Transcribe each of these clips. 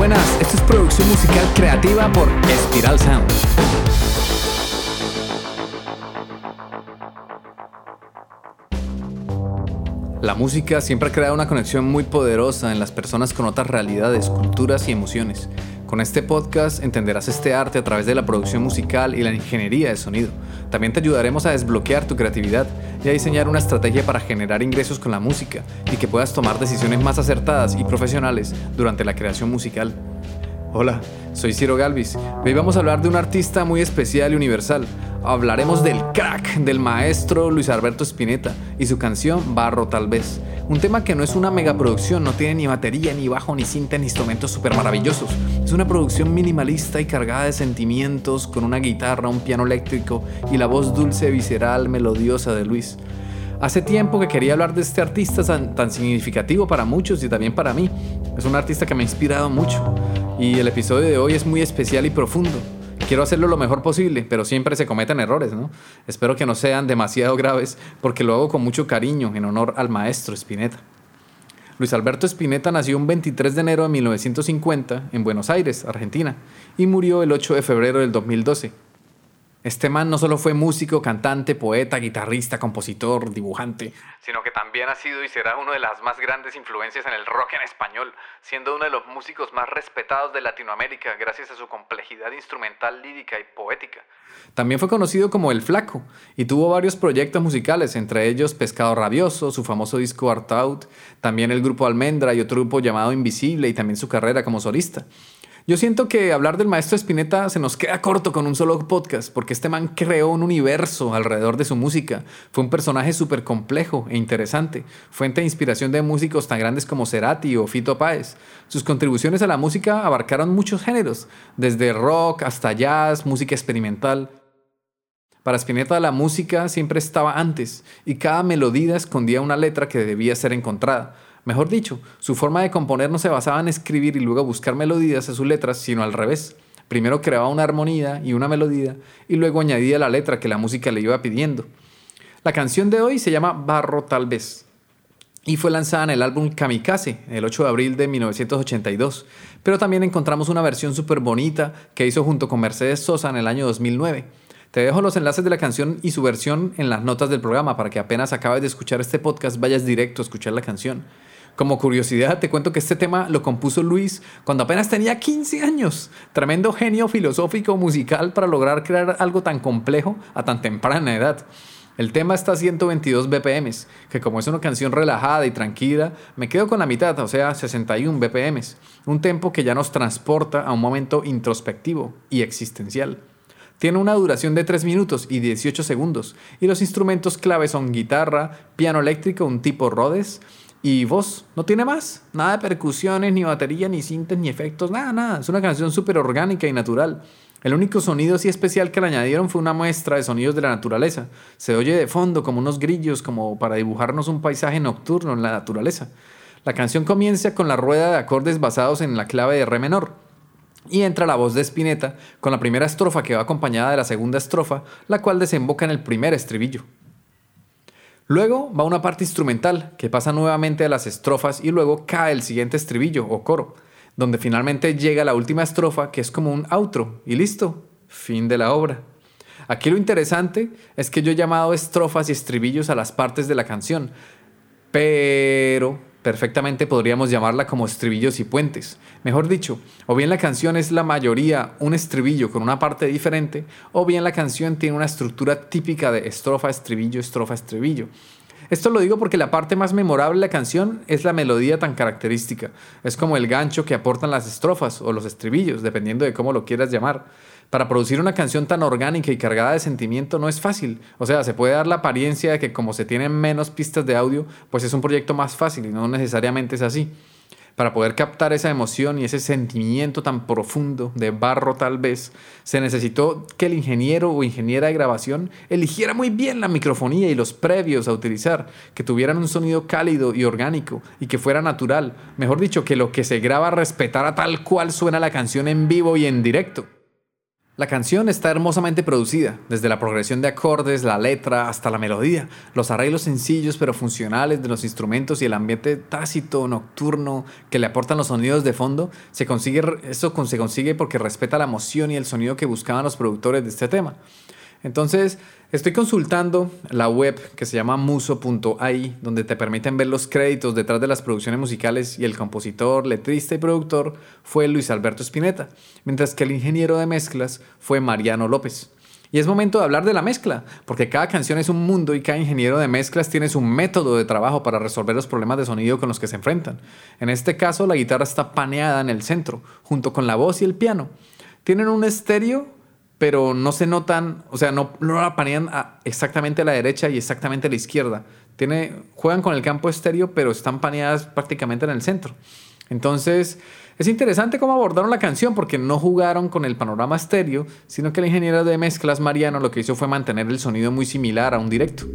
buenas. Esto es producción musical creativa por Espiral Sound. La música siempre ha creado una conexión muy poderosa en las personas con otras realidades, culturas y emociones. Con este podcast entenderás este arte a través de la producción musical y la ingeniería de sonido. También te ayudaremos a desbloquear tu creatividad y a diseñar una estrategia para generar ingresos con la música y que puedas tomar decisiones más acertadas y profesionales durante la creación musical. Hola, soy Ciro Galvis. Hoy vamos a hablar de un artista muy especial y universal. Hablaremos del crack del maestro Luis Alberto Spinetta y su canción Barro tal vez. Un tema que no es una megaproducción, no tiene ni batería, ni bajo, ni cinta, ni instrumentos súper maravillosos. Es una producción minimalista y cargada de sentimientos, con una guitarra, un piano eléctrico y la voz dulce, visceral, melodiosa de Luis. Hace tiempo que quería hablar de este artista tan, significativo para muchos y también para mí. Es un artista que me ha inspirado mucho y el episodio de hoy es muy especial y profundo. Quiero hacerlo lo mejor posible, pero siempre se cometen errores, ¿no? Espero que no sean demasiado graves porque lo hago con mucho cariño en honor al maestro Spinetta. Luis Alberto Spinetta nació un 23 de enero de 1950 en Buenos Aires, Argentina, y murió el 8 de febrero del 2012 este man no solo fue músico, cantante, poeta, guitarrista, compositor, dibujante, sino que también ha sido y será una de las más grandes influencias en el rock en español, siendo uno de los músicos más respetados de Latinoamérica gracias a su complejidad instrumental, lírica y poética. También fue conocido como El Flaco y tuvo varios proyectos musicales, entre ellos Pescado Rabioso, su famoso disco Art Out, también el grupo Almendra y otro grupo llamado Invisible y también su carrera como solista. Yo siento que hablar del maestro Spinetta se nos queda corto con un solo podcast, porque este man creó un universo alrededor de su música. Fue un personaje súper complejo e interesante, fuente de inspiración de músicos tan grandes como Cerati o Fito Páez. Sus contribuciones a la música abarcaron muchos géneros, desde rock hasta jazz, música experimental. Para Spinetta la música siempre estaba antes, y cada melodía escondía una letra que debía ser encontrada. Mejor dicho, su forma de componer no se basaba en escribir y luego buscar melodías a sus letras, sino al revés. Primero creaba una armonía y una melodía y luego añadía la letra que la música le iba pidiendo. La canción de hoy se llama Barro tal vez y fue lanzada en el álbum Kamikaze el 8 de abril de 1982, pero también encontramos una versión súper bonita que hizo junto con Mercedes Sosa en el año 2009. Te dejo los enlaces de la canción y su versión en las notas del programa para que apenas acabes de escuchar este podcast vayas directo a escuchar la canción. Como curiosidad, te cuento que este tema lo compuso Luis cuando apenas tenía 15 años. Tremendo genio filosófico musical para lograr crear algo tan complejo a tan temprana edad. El tema está a 122 BPM, que como es una canción relajada y tranquila, me quedo con la mitad, o sea, 61 BPM, un tempo que ya nos transporta a un momento introspectivo y existencial. Tiene una duración de 3 minutos y 18 segundos, y los instrumentos clave son guitarra, piano eléctrico, un tipo Rhodes, y voz, no tiene más. Nada de percusiones, ni batería, ni cintas, ni efectos, nada, nada. Es una canción súper orgánica y natural. El único sonido así especial que le añadieron fue una muestra de sonidos de la naturaleza. Se oye de fondo como unos grillos, como para dibujarnos un paisaje nocturno en la naturaleza. La canción comienza con la rueda de acordes basados en la clave de re menor. Y entra la voz de Spinetta con la primera estrofa que va acompañada de la segunda estrofa, la cual desemboca en el primer estribillo. Luego va una parte instrumental que pasa nuevamente a las estrofas y luego cae el siguiente estribillo o coro, donde finalmente llega la última estrofa que es como un outro y listo, fin de la obra. Aquí lo interesante es que yo he llamado estrofas y estribillos a las partes de la canción, pero perfectamente podríamos llamarla como estribillos y puentes. Mejor dicho, o bien la canción es la mayoría un estribillo con una parte diferente, o bien la canción tiene una estructura típica de estrofa, estribillo, estrofa, estribillo. Esto lo digo porque la parte más memorable de la canción es la melodía tan característica. Es como el gancho que aportan las estrofas o los estribillos, dependiendo de cómo lo quieras llamar para producir una canción tan orgánica y cargada de sentimiento no es fácil. O sea, se puede dar la apariencia de que como se tienen menos pistas de audio, pues es un proyecto más fácil y no necesariamente es así. Para poder captar esa emoción y ese sentimiento tan profundo de barro tal vez, se necesitó que el ingeniero o ingeniera de grabación eligiera muy bien la microfonía y los previos a utilizar, que tuvieran un sonido cálido y orgánico y que fuera natural. Mejor dicho, que lo que se graba respetara tal cual suena la canción en vivo y en directo. La canción está hermosamente producida, desde la progresión de acordes, la letra, hasta la melodía, los arreglos sencillos pero funcionales de los instrumentos y el ambiente tácito, nocturno, que le aportan los sonidos de fondo, se consigue, eso se consigue porque respeta la emoción y el sonido que buscaban los productores de este tema. Entonces, estoy consultando la web que se llama muso.ai, donde te permiten ver los créditos detrás de las producciones musicales y el compositor, letrista y productor fue Luis Alberto Spinetta, mientras que el ingeniero de mezclas fue Mariano López. Y es momento de hablar de la mezcla, porque cada canción es un mundo y cada ingeniero de mezclas tiene su método de trabajo para resolver los problemas de sonido con los que se enfrentan. En este caso, la guitarra está paneada en el centro, junto con la voz y el piano. Tienen un estéreo pero no se notan, o sea, no, no la panean exactamente a la derecha y exactamente a la izquierda. Tiene, juegan con el campo estéreo, pero están paneadas prácticamente en el centro. Entonces, es interesante cómo abordaron la canción porque no jugaron con el panorama estéreo, sino que el ingeniero de mezclas Mariano lo que hizo fue mantener el sonido muy similar a un directo.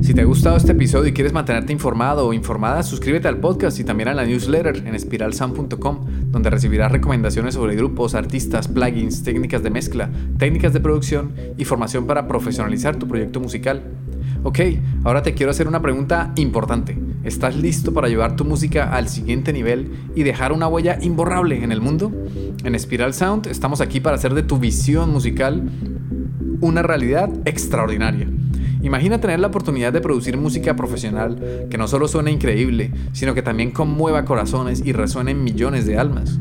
Si te ha gustado este episodio y quieres mantenerte informado o informada, suscríbete al podcast y también a la newsletter en espiralsound.com, donde recibirás recomendaciones sobre grupos, artistas, plugins, técnicas de mezcla, técnicas de producción y formación para profesionalizar tu proyecto musical. Ok, ahora te quiero hacer una pregunta importante. ¿Estás listo para llevar tu música al siguiente nivel y dejar una huella imborrable en el mundo? En Spiral Sound estamos aquí para hacer de tu visión musical una realidad extraordinaria. Imagina tener la oportunidad de producir música profesional que no solo suene increíble, sino que también conmueva corazones y resuene en millones de almas.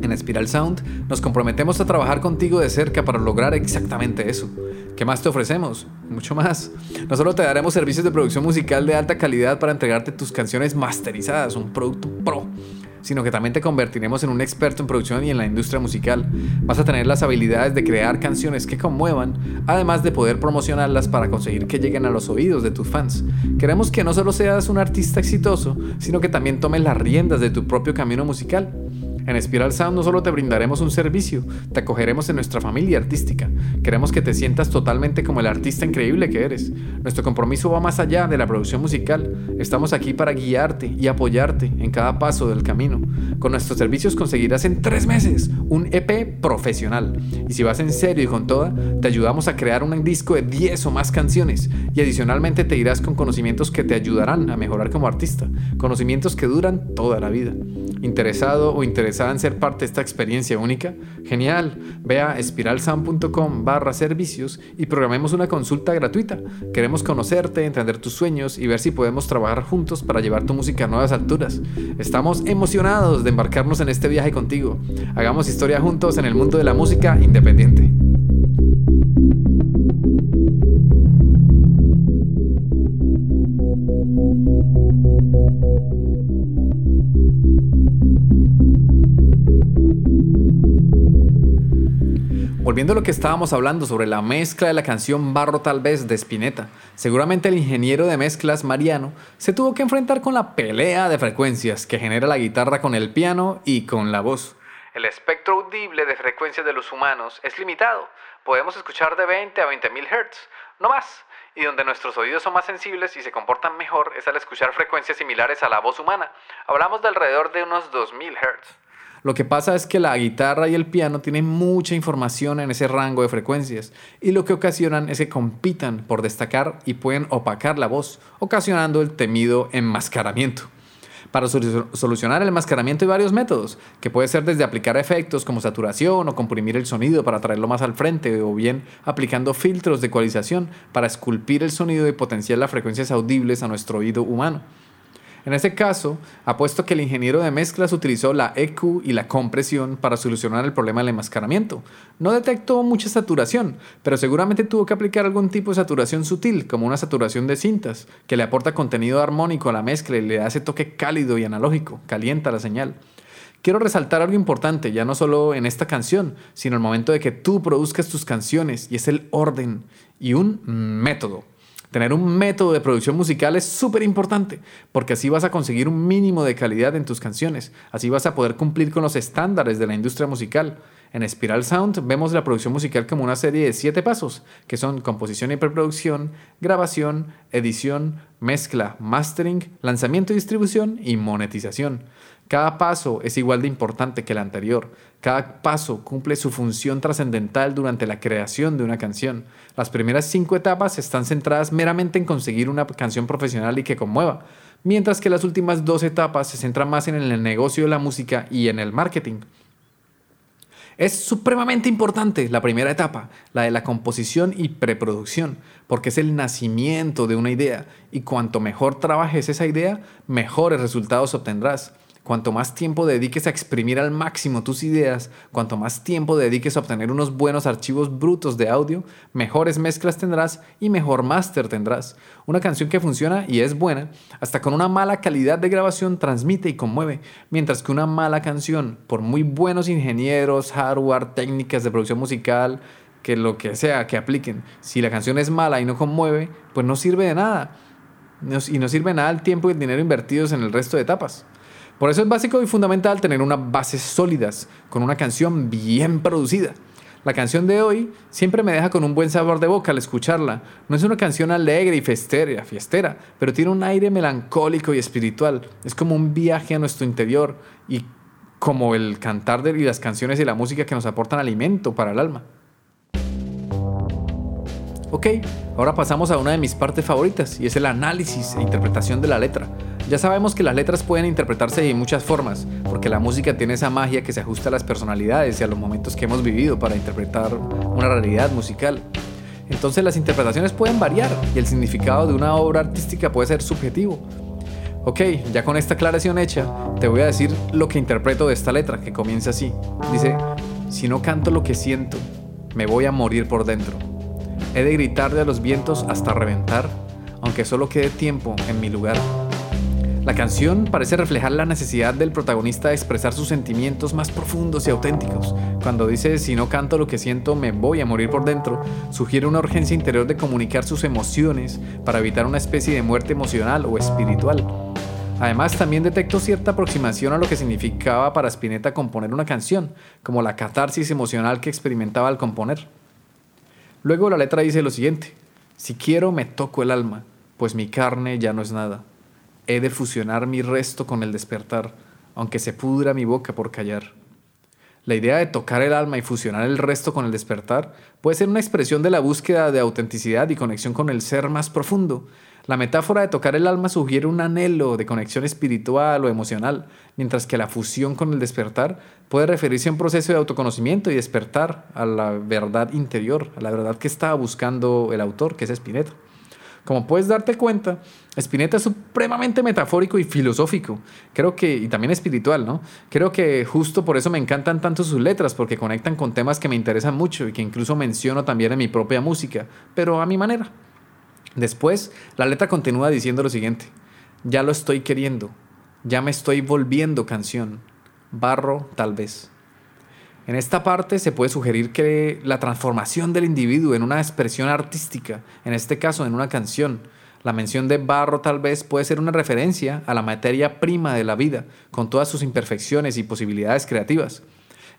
En Spiral Sound nos comprometemos a trabajar contigo de cerca para lograr exactamente eso. ¿Qué más te ofrecemos? Mucho más. No solo te daremos servicios de producción musical de alta calidad para entregarte tus canciones masterizadas, un producto pro sino que también te convertiremos en un experto en producción y en la industria musical. Vas a tener las habilidades de crear canciones que conmuevan, además de poder promocionarlas para conseguir que lleguen a los oídos de tus fans. Queremos que no solo seas un artista exitoso, sino que también tomes las riendas de tu propio camino musical. En Spiral Sound no solo te brindaremos un servicio, te acogeremos en nuestra familia artística. Queremos que te sientas totalmente como el artista increíble que eres. Nuestro compromiso va más allá de la producción musical. Estamos aquí para guiarte y apoyarte en cada paso del camino. Con nuestros servicios conseguirás en tres meses un EP profesional. Y si vas en serio y con toda, te ayudamos a crear un disco de 10 o más canciones. Y adicionalmente te irás con conocimientos que te ayudarán a mejorar como artista. Conocimientos que duran toda la vida. ¿Interesado o interesada en ser parte de esta experiencia única? Genial, ve a espiralsound.com barra servicios y programemos una consulta gratuita. Queremos conocerte, entender tus sueños y ver si podemos trabajar juntos para llevar tu música a nuevas alturas. Estamos emocionados de embarcarnos en este viaje contigo. Hagamos historia juntos en el mundo de la música independiente. Volviendo a lo que estábamos hablando sobre la mezcla de la canción Barro tal vez de Spinetta, seguramente el ingeniero de mezclas Mariano se tuvo que enfrentar con la pelea de frecuencias que genera la guitarra con el piano y con la voz. El espectro audible de frecuencias de los humanos es limitado. Podemos escuchar de 20 a 20 mil Hz, no más. Y donde nuestros oídos son más sensibles y se comportan mejor es al escuchar frecuencias similares a la voz humana. Hablamos de alrededor de unos 2000 Hz. Lo que pasa es que la guitarra y el piano tienen mucha información en ese rango de frecuencias y lo que ocasionan es que compitan por destacar y pueden opacar la voz, ocasionando el temido enmascaramiento. Para solucionar el enmascaramiento hay varios métodos, que puede ser desde aplicar efectos como saturación o comprimir el sonido para traerlo más al frente, o bien aplicando filtros de ecualización para esculpir el sonido y potenciar las frecuencias audibles a nuestro oído humano. En este caso, apuesto que el ingeniero de mezclas utilizó la EQ y la compresión para solucionar el problema del enmascaramiento. No detectó mucha saturación, pero seguramente tuvo que aplicar algún tipo de saturación sutil, como una saturación de cintas, que le aporta contenido armónico a la mezcla y le da ese toque cálido y analógico, calienta la señal. Quiero resaltar algo importante, ya no solo en esta canción, sino el momento de que tú produzcas tus canciones, y es el orden y un método. Tener un método de producción musical es súper importante, porque así vas a conseguir un mínimo de calidad en tus canciones, así vas a poder cumplir con los estándares de la industria musical. En Spiral Sound vemos la producción musical como una serie de siete pasos, que son composición y preproducción, grabación, edición, mezcla, mastering, lanzamiento y distribución y monetización. Cada paso es igual de importante que el anterior. Cada paso cumple su función trascendental durante la creación de una canción. Las primeras cinco etapas están centradas meramente en conseguir una canción profesional y que conmueva, mientras que las últimas dos etapas se centran más en el negocio de la música y en el marketing. Es supremamente importante la primera etapa, la de la composición y preproducción, porque es el nacimiento de una idea y cuanto mejor trabajes esa idea, mejores resultados obtendrás. Cuanto más tiempo dediques a exprimir al máximo tus ideas, cuanto más tiempo dediques a obtener unos buenos archivos brutos de audio, mejores mezclas tendrás y mejor máster tendrás. Una canción que funciona y es buena, hasta con una mala calidad de grabación transmite y conmueve, mientras que una mala canción, por muy buenos ingenieros, hardware, técnicas de producción musical, que lo que sea que apliquen, si la canción es mala y no conmueve, pues no sirve de nada. Y no sirve nada el tiempo y el dinero invertidos en el resto de etapas. Por eso es básico y fundamental tener unas bases sólidas, con una canción bien producida. La canción de hoy siempre me deja con un buen sabor de boca al escucharla. No es una canción alegre y festera, fiestera, pero tiene un aire melancólico y espiritual. Es como un viaje a nuestro interior y como el cantar de y las canciones y la música que nos aportan alimento para el alma. Ok, ahora pasamos a una de mis partes favoritas y es el análisis e interpretación de la letra. Ya sabemos que las letras pueden interpretarse de muchas formas, porque la música tiene esa magia que se ajusta a las personalidades y a los momentos que hemos vivido para interpretar una realidad musical. Entonces las interpretaciones pueden variar y el significado de una obra artística puede ser subjetivo. Ok, ya con esta aclaración hecha, te voy a decir lo que interpreto de esta letra, que comienza así. Dice, si no canto lo que siento, me voy a morir por dentro. He de gritarle a los vientos hasta reventar, aunque solo quede tiempo en mi lugar. La canción parece reflejar la necesidad del protagonista de expresar sus sentimientos más profundos y auténticos. Cuando dice si no canto lo que siento me voy a morir por dentro, sugiere una urgencia interior de comunicar sus emociones para evitar una especie de muerte emocional o espiritual. Además, también detecto cierta aproximación a lo que significaba para Spinetta componer una canción, como la catarsis emocional que experimentaba al componer. Luego la letra dice lo siguiente, si quiero me toco el alma, pues mi carne ya no es nada. He de fusionar mi resto con el despertar, aunque se pudra mi boca por callar. La idea de tocar el alma y fusionar el resto con el despertar puede ser una expresión de la búsqueda de autenticidad y conexión con el ser más profundo. La metáfora de tocar el alma sugiere un anhelo de conexión espiritual o emocional, mientras que la fusión con el despertar puede referirse a un proceso de autoconocimiento y despertar a la verdad interior, a la verdad que estaba buscando el autor, que es Spinetta. Como puedes darte cuenta, Spinetta es supremamente metafórico y filosófico, creo que, y también espiritual, ¿no? Creo que justo por eso me encantan tanto sus letras, porque conectan con temas que me interesan mucho y que incluso menciono también en mi propia música, pero a mi manera. Después, la letra continúa diciendo lo siguiente, ya lo estoy queriendo, ya me estoy volviendo canción, barro tal vez. En esta parte se puede sugerir que la transformación del individuo en una expresión artística, en este caso en una canción, la mención de barro tal vez puede ser una referencia a la materia prima de la vida, con todas sus imperfecciones y posibilidades creativas.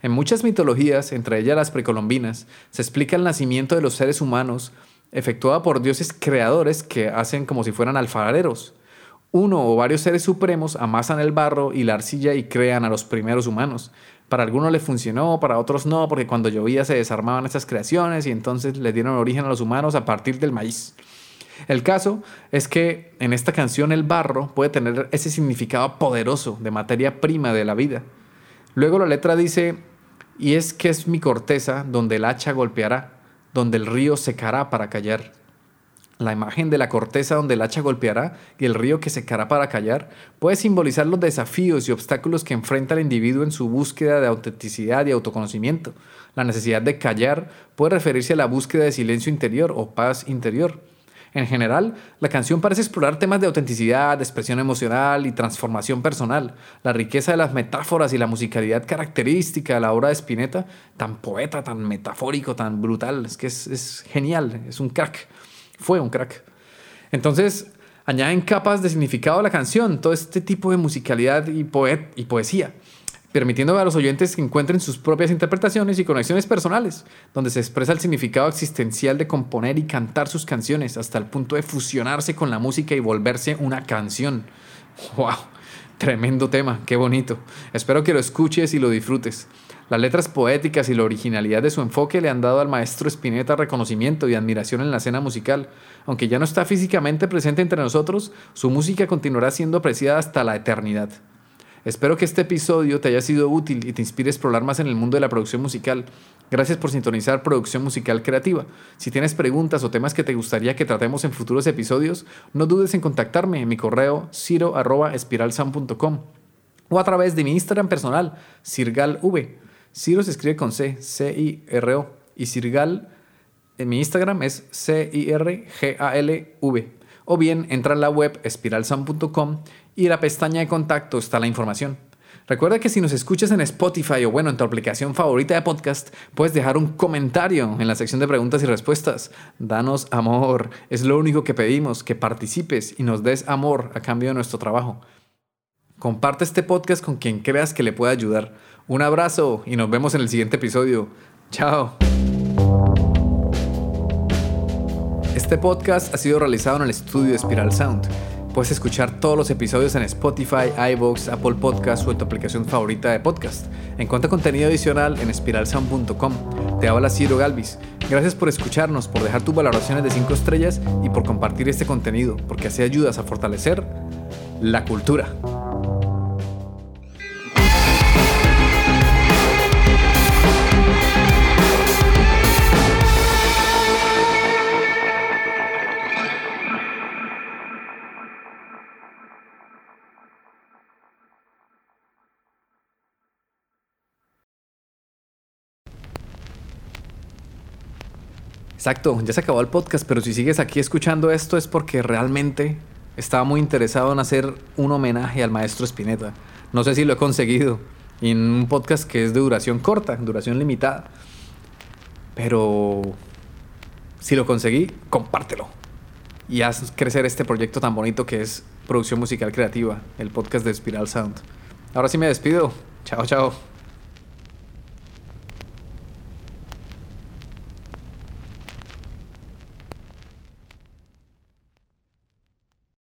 En muchas mitologías, entre ellas las precolombinas, se explica el nacimiento de los seres humanos efectuada por dioses creadores que hacen como si fueran alfareros. Uno o varios seres supremos amasan el barro y la arcilla y crean a los primeros humanos. Para algunos les funcionó, para otros no, porque cuando llovía se desarmaban estas creaciones y entonces le dieron origen a los humanos a partir del maíz. El caso es que en esta canción el barro puede tener ese significado poderoso de materia prima de la vida. Luego la letra dice, y es que es mi corteza donde el hacha golpeará, donde el río secará para callar la imagen de la corteza donde el hacha golpeará y el río que secará para callar, puede simbolizar los desafíos y obstáculos que enfrenta el individuo en su búsqueda de autenticidad y autoconocimiento. La necesidad de callar puede referirse a la búsqueda de silencio interior o paz interior. En general, la canción parece explorar temas de autenticidad, expresión emocional y transformación personal. La riqueza de las metáforas y la musicalidad característica de la obra de Spinetta, tan poeta, tan metafórico, tan brutal, es que es, es genial, es un crack fue un crack. Entonces, añaden capas de significado a la canción, todo este tipo de musicalidad y, y poesía. permitiendo a los oyentes que encuentren sus propias interpretaciones y conexiones personales, donde se expresa el significado existencial de componer y cantar sus canciones hasta el punto de fusionarse con la música y volverse una canción. ¡Wow! Tremendo tema, qué bonito. Espero que lo escuches y lo disfrutes. Las letras poéticas y la originalidad de su enfoque le han dado al maestro Spinetta reconocimiento y admiración en la escena musical. Aunque ya no está físicamente presente entre nosotros, su música continuará siendo apreciada hasta la eternidad. Espero que este episodio te haya sido útil y te inspire a explorar más en el mundo de la producción musical. Gracias por sintonizar Producción Musical Creativa. Si tienes preguntas o temas que te gustaría que tratemos en futuros episodios, no dudes en contactarme en mi correo ciro.espiralsound.com o a través de mi Instagram personal, CirgalV. Ciro se escribe con C, C-I-R-O. Y Cirgal en mi Instagram es C-I-R-G-A-L-V. O bien entra en la web espiralsound.com y en la pestaña de contacto está la información. Recuerda que si nos escuchas en Spotify o bueno, en tu aplicación favorita de podcast, puedes dejar un comentario en la sección de preguntas y respuestas. Danos amor, es lo único que pedimos, que participes y nos des amor a cambio de nuestro trabajo. Comparte este podcast con quien creas que le pueda ayudar. Un abrazo y nos vemos en el siguiente episodio. Chao. Este podcast ha sido realizado en el estudio Spiral Sound. Puedes escuchar todos los episodios en Spotify, iVoox, Apple Podcasts o tu aplicación favorita de podcast. Encuentra contenido adicional en spiralsound.com. Te habla Ciro Galvis. Gracias por escucharnos, por dejar tus valoraciones de 5 estrellas y por compartir este contenido, porque así ayudas a fortalecer la cultura. Exacto, ya se acabó el podcast, pero si sigues aquí escuchando esto es porque realmente estaba muy interesado en hacer un homenaje al maestro Spinetta. No sé si lo he conseguido en un podcast que es de duración corta, duración limitada. Pero si lo conseguí, compártelo. Y haz crecer este proyecto tan bonito que es Producción Musical Creativa, el podcast de Spiral Sound. Ahora sí me despido. Chao, chao.